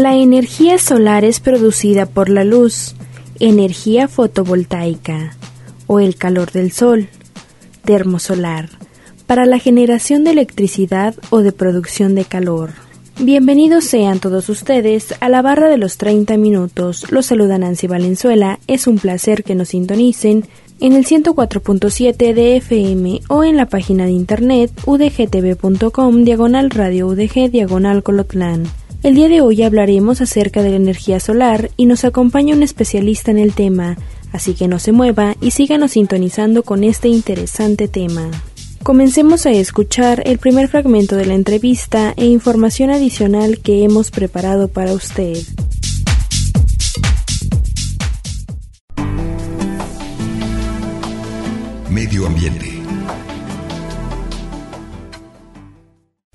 La energía solar es producida por la luz, energía fotovoltaica o el calor del sol, termosolar, para la generación de electricidad o de producción de calor. Bienvenidos sean todos ustedes a la barra de los 30 minutos. Los saluda Nancy Valenzuela. Es un placer que nos sintonicen en el 104.7 de FM o en la página de internet udgtv.com diagonal radio udg diagonal colotlán. El día de hoy hablaremos acerca de la energía solar y nos acompaña un especialista en el tema, así que no se mueva y síganos sintonizando con este interesante tema. Comencemos a escuchar el primer fragmento de la entrevista e información adicional que hemos preparado para usted. Medio ambiente.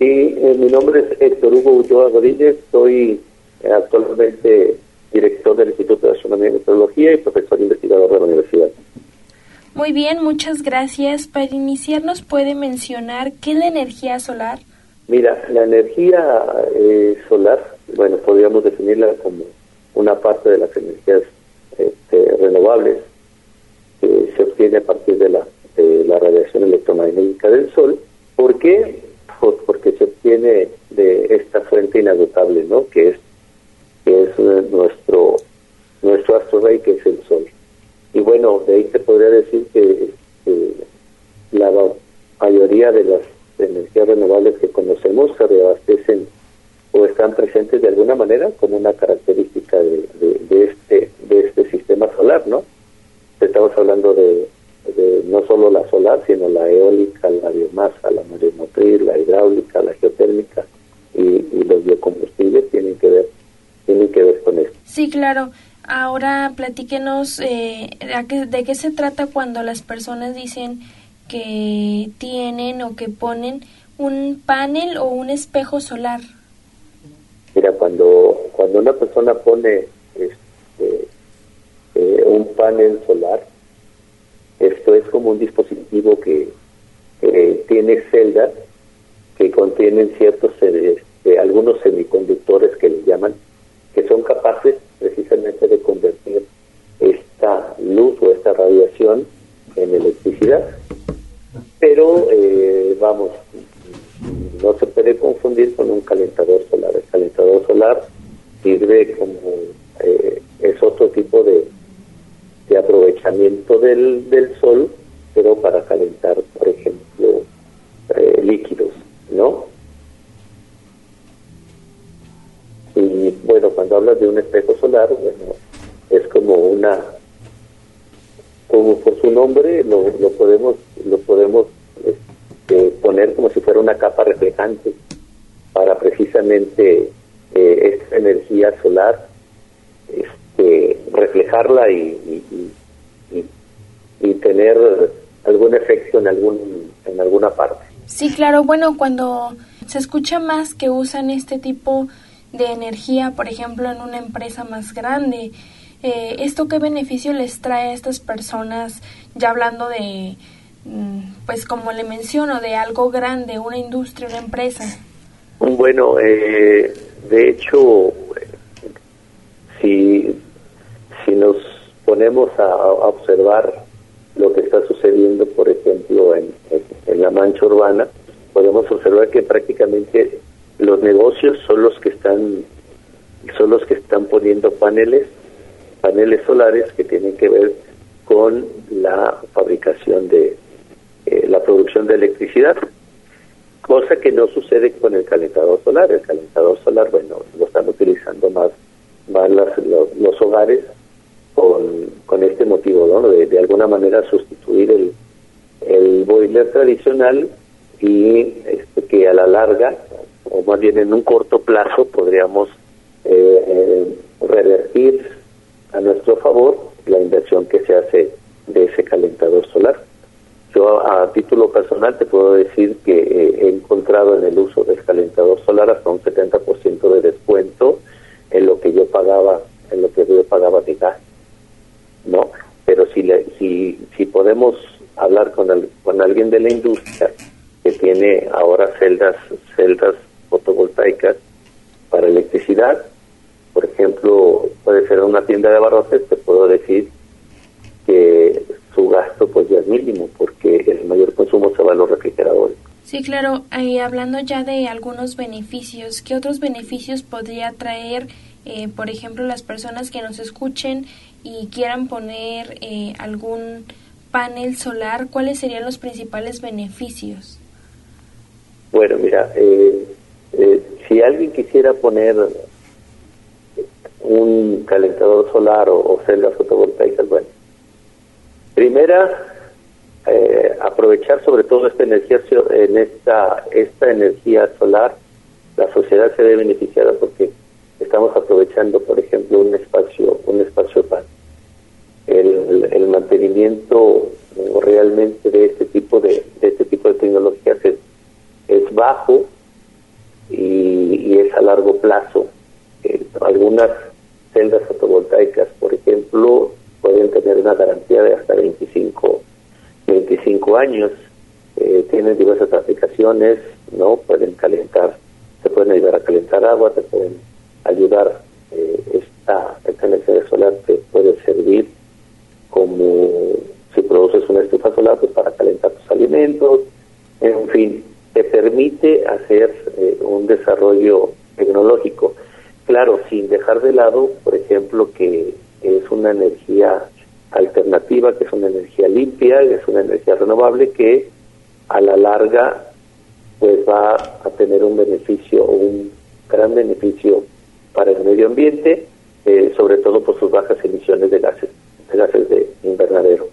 Sí, eh, mi nombre es Héctor Hugo Ulloa Rodríguez, soy eh, actualmente director del Instituto de Astronomía y Meteorología y profesor investigador de la universidad. Muy bien, muchas gracias. Para iniciar, ¿nos puede mencionar qué es la energía solar? Mira, la energía eh, solar, bueno, podríamos definirla como una parte de las energías este, renovables que se obtiene a partir de la, de la radiación electromagnética del Sol. ¿Por qué? Porque se obtiene de esta fuente inagotable, ¿no? Que es que es eh, nuestro nuestro astro rey, que es el Sol. Y bueno, de ahí se podría decir que, que la mayoría de las energías renovables que conocemos se reabastecen o están presentes de alguna manera como una característica de, de, de este de este sistema solar, ¿no? Estamos hablando de, de no solo la solar, sino la eólica, la biomasa, la maremotriz, la hidráulica, la geotérmica y, y los biocombustibles tienen que ver tienen que ver con esto. Sí, claro. Ahora platíquenos eh, ¿a qué- de qué se trata cuando las personas dicen que tienen o que ponen un panel o un espejo solar. Mira, cuando cuando una persona pone este, eh, un panel solar, un dispositivo que, tiene celdas que contienen ciertos, eh, algunos semiconductores que les llaman, que son capaces precisamente de convertir esta luz o esta radiación en electricidad. Pero, eh, vamos, no se puede confundir con un calentador solar. El calentador solar sirve como, eh, es otro tipo de, de aprovechamiento del, del sol, pero para calentar, por ejemplo, eh, líquidos, ¿no? Y bueno, cuando hablas de un espejo solar, bueno, es como una, como por su nombre lo, lo podemos, lo podemos este, poner como si fuera una capa reflejante para precisamente eh, esta energía solar este, reflejarla y, y, y, y, y tener algún efecto en algún en alguna parte. Sí, claro. Bueno, cuando se escucha más que usan este tipo de energía, por ejemplo, en una empresa más grande, eh, ¿esto qué beneficio les trae a estas personas? Ya hablando de, mm, pues como le menciono, de algo grande, una industria, una empresa. Bueno, eh, de hecho, si, si nos ponemos a, a, observar lo que está sucediendo, por ejemplo, en, la mancha urbana, podemos observar que prácticamente los negocios son los que están son los que están poniendo paneles paneles solares que tienen que ver con la fabricación de eh, la producción de electricidad cosa que no sucede con el calentador solar. El calentador solar bueno lo están utilizando más más las, los, los hogares con, con este motivo, ¿no? De, de alguna manera sustituir el, el boiler tradicional y este, que a la larga, o más bien en un corto plazo, podríamos eh, revertir a nuestro favor la inversión que se hace de ese calentador solar. Yo a título personal te puedo decir que he encontrado en el uso del calentador solar hasta un 70% de descuento en lo que yo pagaba, en lo que yo pagaba de gas, ¿no? Pero si le, si si podemos hablar con de la industria que tiene ahora celdas celdas fotovoltaicas para electricidad, por ejemplo, puede ser una tienda de abarrotes, te puedo decir que su gasto pues ya es mínimo porque el mayor consumo se va a los refrigeradores. Sí, claro. Y hablando ya de algunos beneficios, ¿qué otros beneficios podría traer, eh, por ejemplo, las personas que nos escuchen y quieran poner eh, algún panel solar? ¿Cuáles serían los principales beneficios? Bueno, mira, eh, si alguien quisiera poner un calentador solar o, o celdas fotovoltaicas, bueno, Primera, eh, aprovechar sobre todo esta energía en esta esta energía solar, la sociedad se ve beneficiada porque estamos aprovechando, por ejemplo, un espacio un espacio para el, el mantenimiento realmente de este tipo de, este tipo de tecnologías es, es bajo y, es a largo plazo. Eh, algunas celdas fotovoltaicas, por ejemplo, pueden tener una garantía de hasta 25, 25 años. Eh, tienen diversas aplicaciones, ¿no? Pueden calentar, se pueden ayudar a calentar agua, te pueden ayudar, eh, esta, esta energía solar te puede servir como si produces una estufa solar para calentar tus alimentos, en fin, te permite hacer eh, un desarrollo tecnológico. Claro, sin dejar de lado, por ejemplo, que es una energía alternativa, que es una energía limpia, que es una energía renovable que a la larga pues va a tener un beneficio un gran beneficio para el medio ambiente, eh, sobre todo por sus bajas emisiones de gases, gases de invernadero.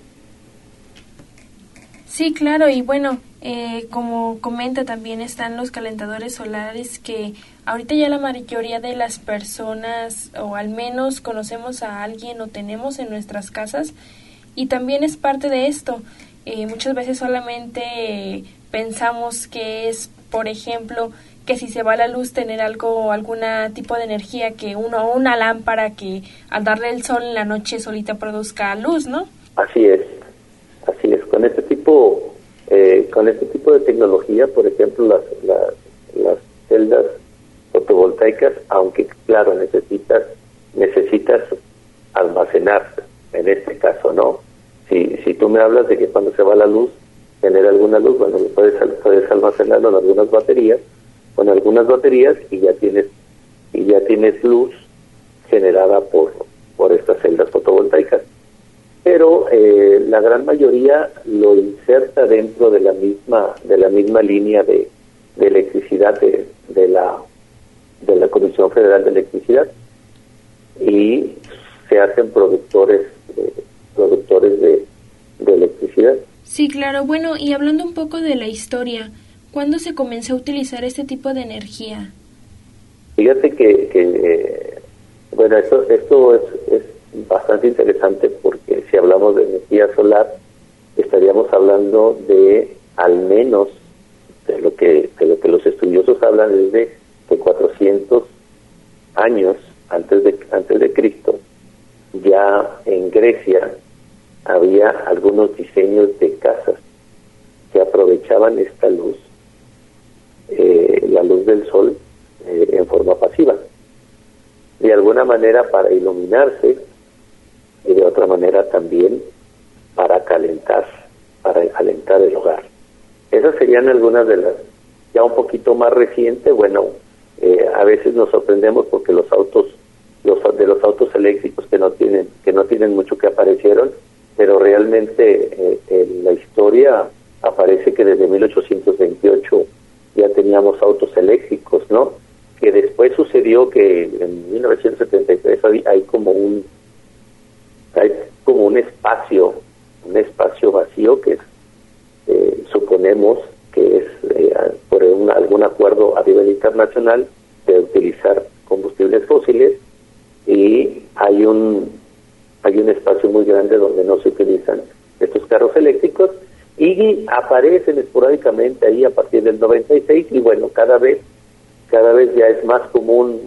Sí, claro, y bueno, eh, como comenta también están los calentadores solares que ahorita ya la mayoría de las personas o al menos conocemos a alguien o tenemos en nuestras casas y también es parte de esto. Eh, muchas veces solamente pensamos que es, por ejemplo, que si se va la luz tener algo, alguna tipo de energía que uno, una lámpara que al darle el sol en la noche solita produzca luz, ¿no? Así es, así es. Con este tipo eh, con este tipo de tecnología, por ejemplo, las, las, celdas fotovoltaicas, aunque claro, necesitas necesitas almacenar, en este caso, ¿no? Si, si tú me hablas de que cuando se va la luz, tener alguna luz, bueno, puedes, puedes almacenarlo en algunas baterías, con algunas baterías y ya tienes y ya tienes luz generada por, por estas celdas fotovoltaicas pero eh, la gran mayoría lo inserta dentro de la misma de la misma línea de, electricidad de, de, la de la Comisión Federal de Electricidad y se hacen productores eh, productores de, electricidad. Sí, claro. Bueno, y hablando un poco de la historia, ¿cuándo se comenzó a utilizar este tipo de energía? Fíjate que, que eh, bueno, esto, esto es, es bastante interesante porque si hablamos de energía solar estaríamos hablando de al menos de lo que de lo que los estudiosos hablan es de, 400 años antes de antes de Cristo ya en Grecia había algunos diseños de casas que aprovechaban esta luz eh, la luz del sol eh, en forma pasiva de alguna manera para iluminarse y de otra manera también para calentar, para calentar el hogar. Esas serían algunas de las, ya un poquito más recientes, bueno, eh, a veces nos sorprendemos porque los autos, los de los autos eléctricos que no tienen, que no tienen mucho que aparecieron, pero realmente eh, en la historia aparece que desde 1828 teníamos autos eléctricos, ¿no? Que después sucedió que en 1973 hay, como un hay como un espacio, un espacio vacío que eh, suponemos que es algún acuerdo a nivel internacional de utilizar combustibles fósiles y hay un hay un espacio muy grande donde no se utilizan estos carros eléctricos y aparecen esporádicamente ahí a partir del 96 y bueno cada vez cada vez ya es más común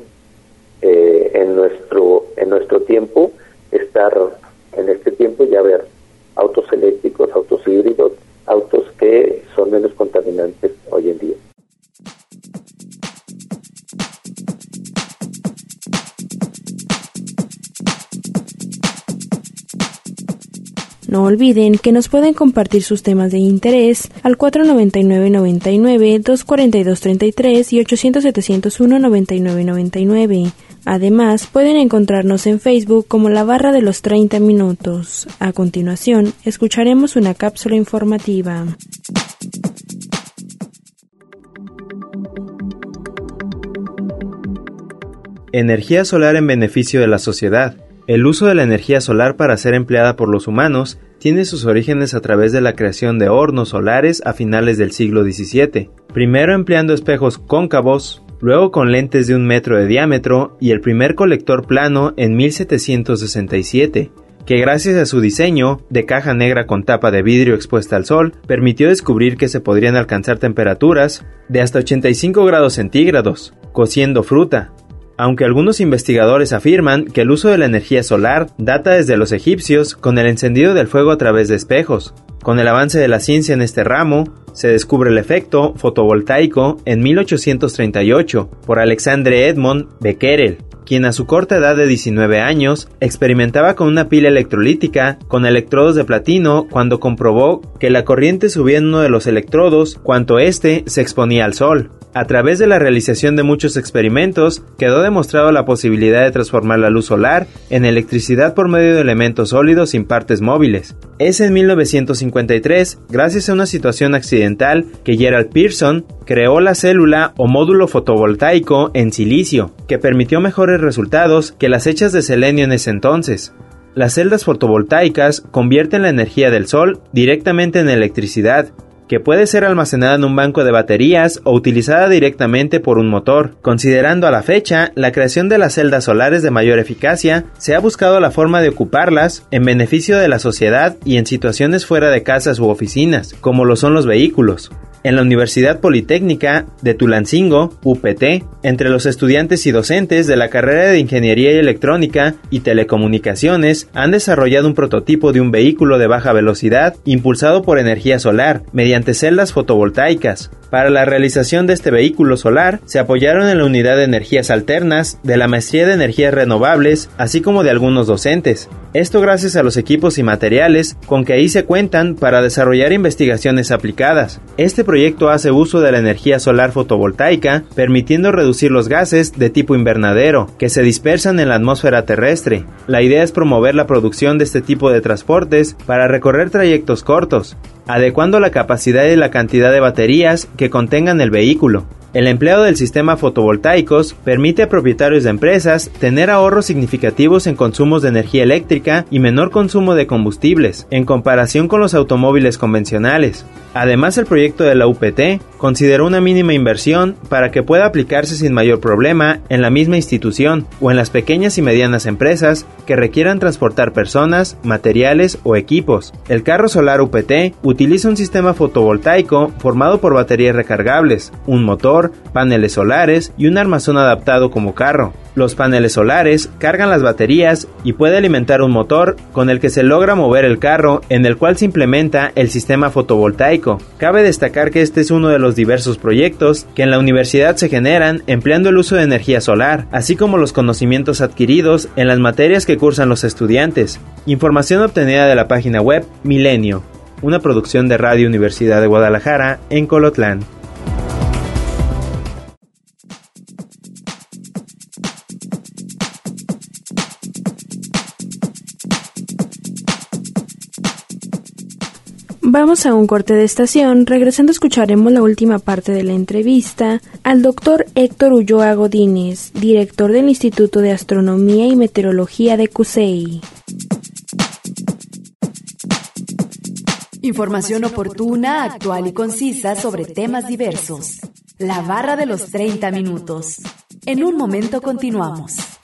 No olviden que nos pueden compartir sus temas de interés al 499-99, 242-33 y 800-701-9999. Además, pueden encontrarnos en Facebook como la barra de los 30 minutos. A continuación, escucharemos una cápsula informativa. Energía solar en beneficio de la sociedad. El uso de la energía solar para ser empleada por los humanos tiene sus orígenes a través de la creación de hornos solares a finales del siglo XVII, primero empleando espejos cóncavos, luego con lentes de un metro de diámetro y el primer colector plano en 1767, que gracias a su diseño de caja negra con tapa de vidrio expuesta al sol, permitió descubrir que se podrían alcanzar temperaturas de hasta 85 grados centígrados, cociendo fruta, aunque algunos investigadores afirman que el uso de la energía solar data desde los egipcios con el encendido del fuego a través de espejos. Con el avance de la ciencia en este ramo, se descubre el efecto fotovoltaico en 1838 por Alexandre Edmond Becquerel, quien a su corta edad de 19 años experimentaba con una pila electrolítica con electrodos de platino cuando comprobó que la corriente subía en uno de los electrodos cuanto éste se exponía al sol. A través de la realización de muchos experimentos, quedó demostrado la posibilidad de transformar la luz solar en electricidad por medio de elementos sólidos sin partes móviles. Es en 1953, gracias a una situación accidental, que Gerald Pearson creó la célula o módulo fotovoltaico en silicio, que permitió mejores resultados que las hechas de selenio en ese entonces. Las celdas fotovoltaicas convierten la energía del sol directamente en electricidad, que puede ser almacenada en un banco de baterías o utilizada directamente por un motor. Considerando a la fecha la creación de las celdas solares de mayor eficacia, se ha buscado la forma de ocuparlas en beneficio de la sociedad y en situaciones fuera de casas u oficinas, como lo son los vehículos en la Universidad Politécnica de Tulancingo, UPT, entre los estudiantes y docentes de la carrera de Ingeniería Electrónica y Telecomunicaciones han desarrollado un prototipo de un vehículo de baja velocidad impulsado por energía solar mediante celdas fotovoltaicas. Para la realización de este vehículo solar se apoyaron en la unidad de energías alternas de la Maestría de Energías Renovables, así como de algunos docentes. Esto gracias a los equipos y materiales con que ahí se cuentan para desarrollar investigaciones aplicadas. Este hace uso de la energía solar fotovoltaica, permitiendo reducir los gases de tipo invernadero que se dispersan en la atmósfera terrestre. La idea es promover la producción de este tipo de transportes para recorrer trayectos cortos, adecuando la capacidad y la cantidad de baterías que contengan el vehículo. El empleo del sistema fotovoltaicos permite a propietarios de empresas tener ahorros significativos en consumos de energía eléctrica y menor consumo de combustibles, en comparación con los automóviles convencionales. Además, el proyecto de la UPT consideró una mínima inversión para que pueda aplicarse sin mayor problema en la misma institución o en las pequeñas y medianas empresas que requieran transportar personas, materiales o equipos. El carro solar UPT utiliza un sistema fotovoltaico formado por baterías recargables, un motor, paneles solares y un armazón adaptado como carro. Los paneles solares cargan las baterías y puede alimentar un motor con el que se logra mover el carro en el cual se implementa el sistema fotovoltaico. Cabe destacar que este es uno de los diversos proyectos que en la universidad se generan empleando el uso de energía solar, así como los conocimientos adquiridos en las materias que cursan los estudiantes. Información obtenida de la página web Milenio, una producción de Radio Universidad de Guadalajara en Colotlán. Vamos a un corte de estación. Regresando escucharemos la última parte de la entrevista al doctor Héctor Ulloa Godínez, director del Instituto de Astronomía y Meteorología de CUSEI. Información oportuna, actual y concisa sobre temas diversos. La barra de los 30 minutos. En un momento continuamos.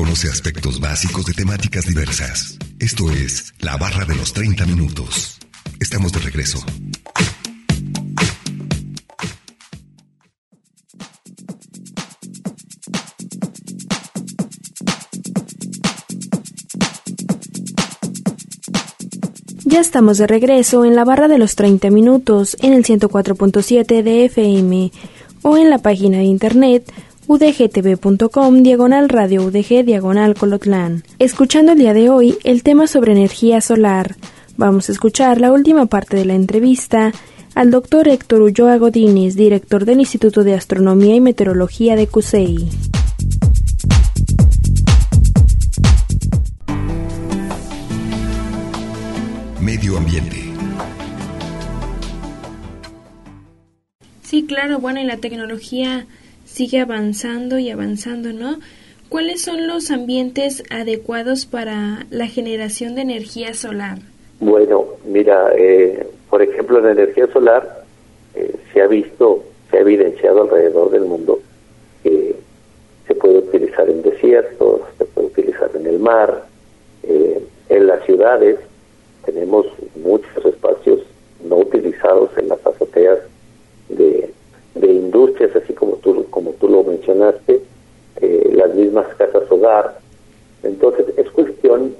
Conoce aspectos básicos de temáticas diversas. Esto es La barra de los 30 minutos. Estamos de regreso. Ya estamos de regreso en la barra de los 30 minutos en el 104.7 de FM o en la página de internet udgtv.com diagonal radio udg diagonal colotlán. Escuchando el día de hoy el tema sobre energía solar. Vamos a escuchar la última parte de la entrevista al doctor Héctor Ulloa Godínez, director del Instituto de Astronomía y Meteorología de CUSEI. Medio ambiente. Sí, claro, bueno, y la tecnología sigue avanzando y avanzando, ¿no? ¿Cuáles son los ambientes adecuados para la generación de energía solar? Bueno, mira, eh, por ejemplo, en energía solar eh, se ha visto, se ha evidenciado alrededor del mundo que se puede utilizar en desiertos, se puede utilizar en el mar, eh, en las ciudades tenemos muchos espacios no utilizados en las azoteas de, industrias, así como tú, como tú lo mencionaste, eh, las mismas casas hogar. Entonces es cuestión,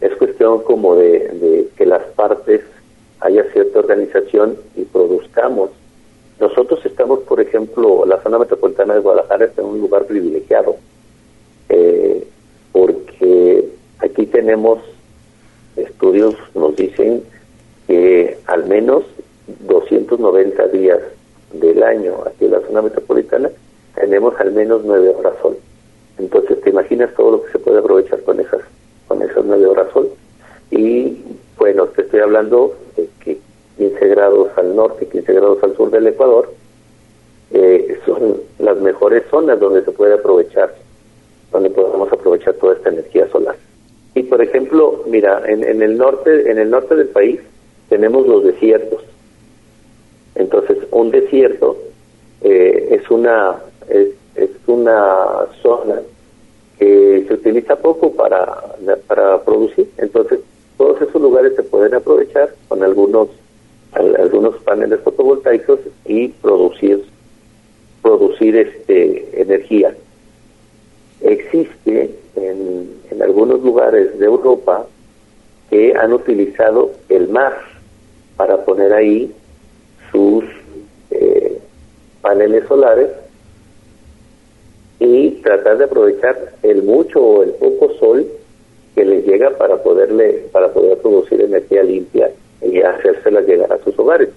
es cuestión como de, que las partes haya cierta organización y produzcamos. Nosotros estamos, por ejemplo, la zona metropolitana de Guadalajara está en un lugar privilegiado, eh, porque aquí tenemos estudios nos dicen que al menos 290 días del año aquí en la zona metropolitana tenemos al menos 9 horas sol. Entonces, ¿te imaginas todo lo que se puede aprovechar con esas con esas 9 horas sol? Y bueno, te estoy hablando de que 15 grados al norte, 15 grados al sur del Ecuador, eh, son las mejores zonas donde se puede aprovechar, donde podemos aprovechar toda esta energía solar. Y por ejemplo, mira, en, en el norte, en el norte del país tenemos los desiertos. Entonces, un desierto eh, es una es, una zona que se utiliza poco para, para producir. Entonces, todos esos lugares se pueden aprovechar con algunos algunos paneles fotovoltaicos y producir producir este energía. Existe en, en algunos lugares de Europa que han utilizado el mar para poner ahí sus eh, paneles solares y tratar de aprovechar el mucho o el poco sol que les llega para para poder producir energía limpia y hacérsela llegar a sus hogares.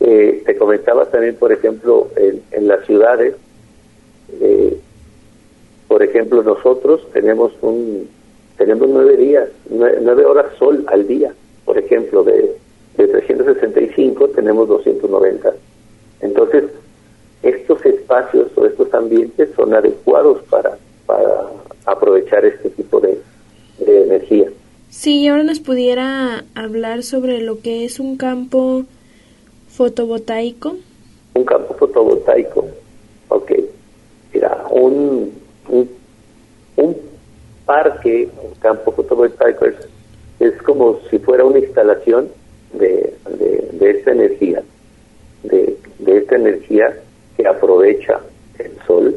Eh, te comentaba también, por ejemplo, en, las ciudades eh, por ejemplo, nosotros tenemos un tenemos nueve días, nueve, horas sol al día. Por ejemplo, de, de 365 tenemos 290. Entonces, estos espacios o estos ambientes son adecuados para, para aprovechar este tipo de energía. Sí, ahora nos pudiera hablar sobre lo que es un campo fotovoltaico. Un campo fotovoltaico, ok. Mira, un, un, parque, un campo fotovoltaico es, como si fuera una instalación de, de, esta energía, de, esta energía que aprovecha el sol,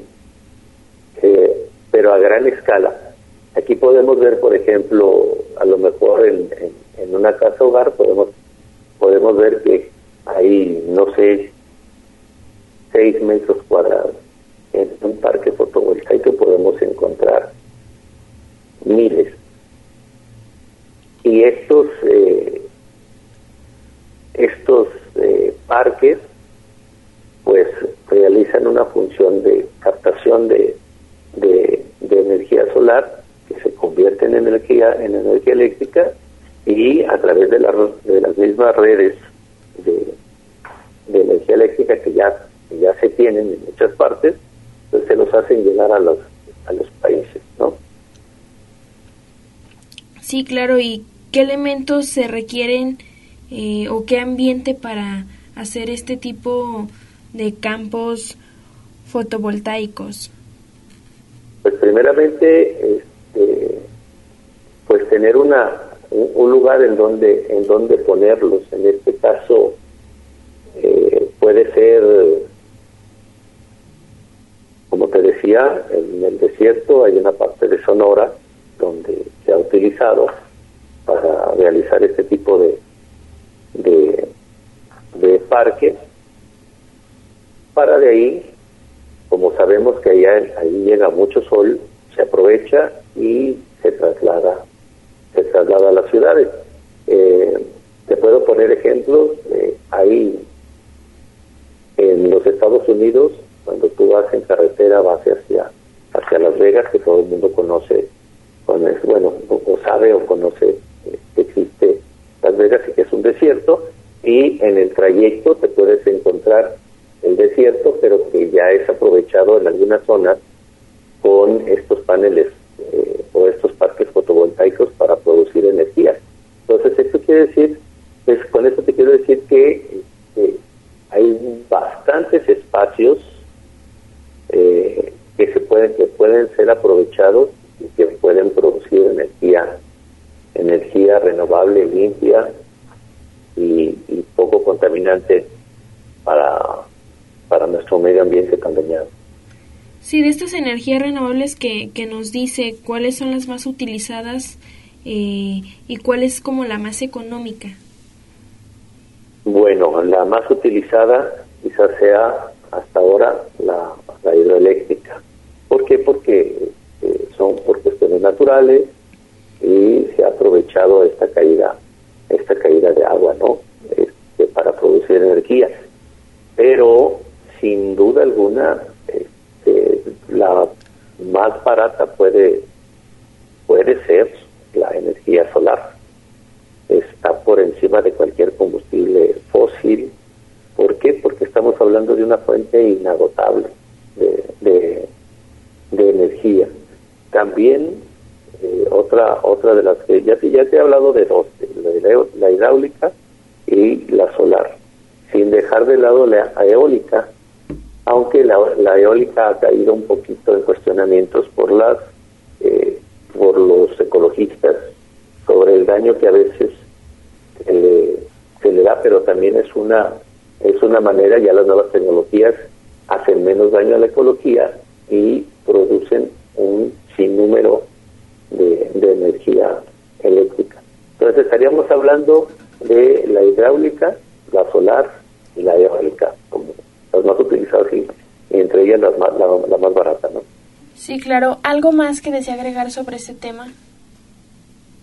eh, pero a gran escala. Aquí podemos ver, por ejemplo, a lo mejor en, en, una casa hogar podemos podemos ver que hay, no sé, seis metros cuadrados en un parque fotovoltaico podemos encontrar miles. Y estos, eh, estos eh, parques pues realizan una función de captación de, de, energía solar que se convierte en energía, en energía eléctrica y a través de, de las mismas redes de, de energía eléctrica que ya, que ya se tienen en muchas partes, pues, se los hacen llegar a los, a los países, ¿no? Sí, claro, y qué elementos se requieren eh, o qué ambiente para hacer este tipo de campos fotovoltaicos? Pues primeramente, pues tener una un, lugar en donde en donde ponerlos. En este caso eh, puede ser, como te decía, en el desierto hay una parte de Sonora donde se ha utilizado para realizar este tipo de de, de parques para de ahí como sabemos que allá ahí llega mucho sol se aprovecha y se traslada se traslada a las ciudades. Eh, te puedo poner ejemplos, eh, ahí en los Estados Unidos, cuando tú vas en carretera, vas hacia, hacia Las Vegas, que todo el mundo conoce, bueno, o, sabe o conoce eh, que existe Las Vegas y que es un desierto, y en el trayecto te puedes encontrar el desierto, pero que ya es aprovechado en algunas zonas con estos paneles eh, o estos parques fotovoltaicos para. Entonces, esto quiere decir, pues con esto te quiero decir que este, hay bastantes espacios eh, que se pueden que pueden ser aprovechados y que pueden producir energía energía renovable limpia y, poco contaminante para para nuestro medio ambiente tan. Sí, de estas energías renovables que, que nos dice, ¿cuáles son las más utilizadas eh, y cuál es como la más económica? Bueno, la más utilizada quizás sea hasta ahora la, hidroeléctrica. ¿Por qué? Porque eh, son por cuestiones naturales y se ha aprovechado esta caída, esta caída de agua, ¿no? Este, para producir energía. Pero sin duda alguna la más barata puede, puede ser la energía solar. Está por encima de cualquier combustible fósil. ¿Por qué? Porque estamos hablando de una fuente inagotable de, de, energía. También eh, otra otra de las que ya, ya te he hablado de dos, la hidráulica y la solar, sin dejar de lado la eólica, aunque la, eólica ha caído un poquito en cuestionamientos por las por los ecologistas sobre el daño que a veces se le da, pero también es una es una manera ya las nuevas tecnologías hacen menos daño a la ecología y producen un sinnúmero de, de energía eléctrica. Entonces estaríamos hablando de la hidráulica, la solar y la eólica como las más utilizadas y, entre ellas las más, la, más barata, ¿no? Sí, claro. ¿Algo más que desea agregar sobre este tema?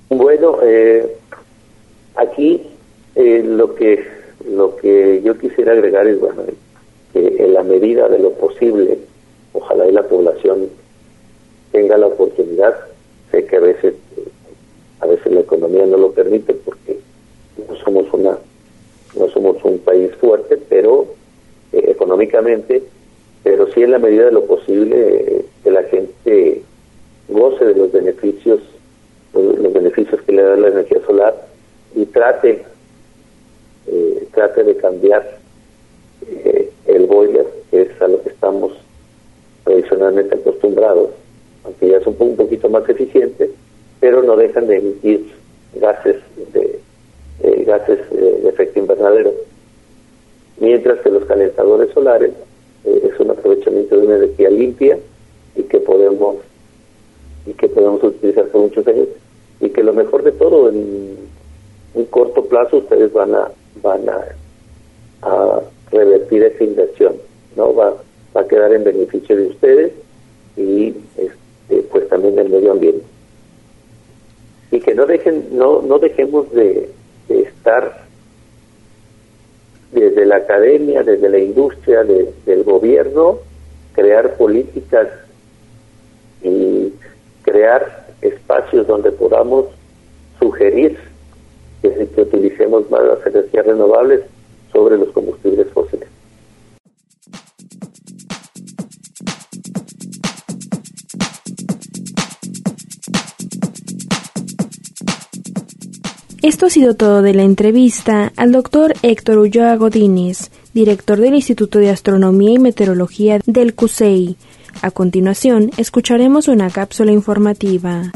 Bueno, eh, aquí eh, lo que lo que yo quisiera agregar es bueno que en la medida de lo posible, ojalá y la población tenga la oportunidad. Sé que a veces a veces la economía no lo permite porque no somos una no somos un país fuerte, pero eh, económicamente, pero sí en la medida de lo posible eh, que la gente goce de los beneficios, los beneficios que le da la energía solar y trate, eh, trate de cambiar el boiler, que es a lo que estamos tradicionalmente acostumbrados, aunque ya es un, un poquito más eficiente, pero no dejan de emitir gases de gases de efecto invernadero. Mientras que los calentadores solares eh, es un aprovechamiento de una energía limpia y que podemos y que podemos utilizar por muchos años. Y que lo mejor de todo en un corto plazo ustedes van a van a, revertir esa inversión no va, va a quedar en beneficio de ustedes y este, pues también del medio ambiente. Y que no dejen no no dejemos de, de estar desde la academia, desde la industria, del gobierno, crear políticas y crear espacios donde podamos sugerir que utilicemos más las energías renovables sobre los combustibles fósiles. Esto ha sido todo de la entrevista al doctor Héctor Ulloa Godínez, director del Instituto de Astronomía y Meteorología del CUSEI. A continuación, escucharemos una cápsula informativa.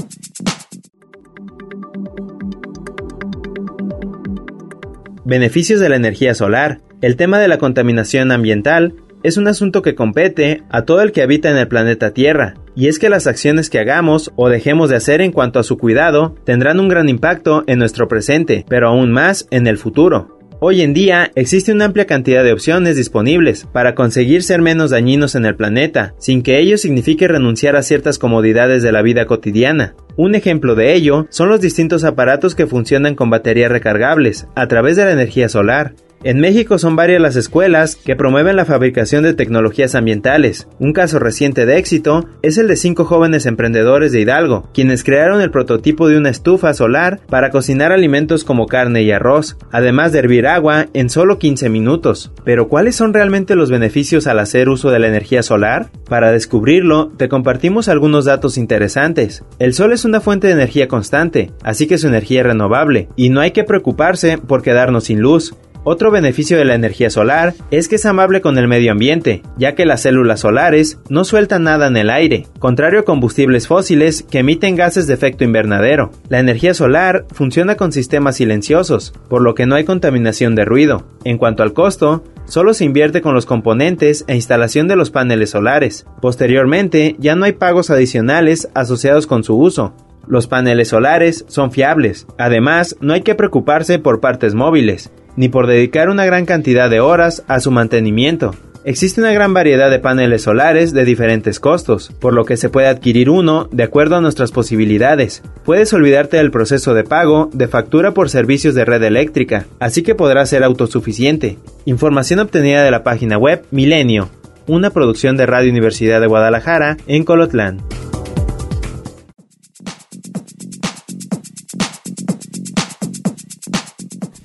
Beneficios de la energía solar. El tema de la contaminación ambiental es un asunto que compete a todo el que habita en el planeta Tierra, y es que las acciones que hagamos o dejemos de hacer en cuanto a su cuidado tendrán un gran impacto en nuestro presente, pero aún más en el futuro. Hoy en día existe una amplia cantidad de opciones disponibles para conseguir ser menos dañinos en el planeta, sin que ello signifique renunciar a ciertas comodidades de la vida cotidiana. Un ejemplo de ello son los distintos aparatos que funcionan con baterías recargables, a través de la energía solar. En México son varias las escuelas que promueven la fabricación de tecnologías ambientales. Un caso reciente de éxito es el de cinco jóvenes emprendedores de Hidalgo, quienes crearon el prototipo de una estufa solar para cocinar alimentos como carne y arroz, además de hervir agua en solo 15 minutos. Pero ¿cuáles son realmente los beneficios al hacer uso de la energía solar? Para descubrirlo, te compartimos algunos datos interesantes. El sol es una fuente de energía constante, así que su energía es renovable, y no hay que preocuparse por quedarnos sin luz. Otro beneficio de la energía solar es que es amable con el medio ambiente, ya que las células solares no sueltan nada en el aire, contrario a combustibles fósiles que emiten gases de efecto invernadero. La energía solar funciona con sistemas silenciosos, por lo que no hay contaminación de ruido. En cuanto al costo, solo se invierte con los componentes e instalación de los paneles solares. Posteriormente, ya no hay pagos adicionales asociados con su uso, los paneles solares son fiables. Además, no hay que preocuparse por partes móviles, ni por dedicar una gran cantidad de horas a su mantenimiento. Existe una gran variedad de paneles solares de diferentes costos, por lo que se puede adquirir uno de acuerdo a nuestras posibilidades. Puedes olvidarte del proceso de pago de factura por servicios de red eléctrica, así que podrás ser autosuficiente. Información obtenida de la página web Milenio, una producción de Radio Universidad de Guadalajara en Colotlán.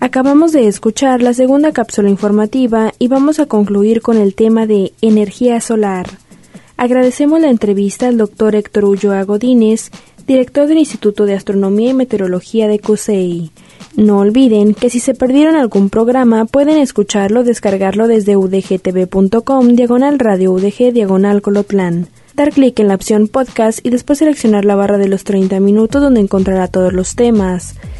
Acabamos de escuchar la segunda cápsula informativa y vamos a concluir con el tema de energía solar. Agradecemos la entrevista al doctor Héctor Ulloa Godínez, director del Instituto de Astronomía y Meteorología de CUSEI. No olviden que si se perdieron algún programa pueden escucharlo o descargarlo desde udgtv.com diagonal radio udg diagonal colotlan dar clic en la opción podcast y después seleccionar la barra de los 30 minutos donde encontrará todos los temas.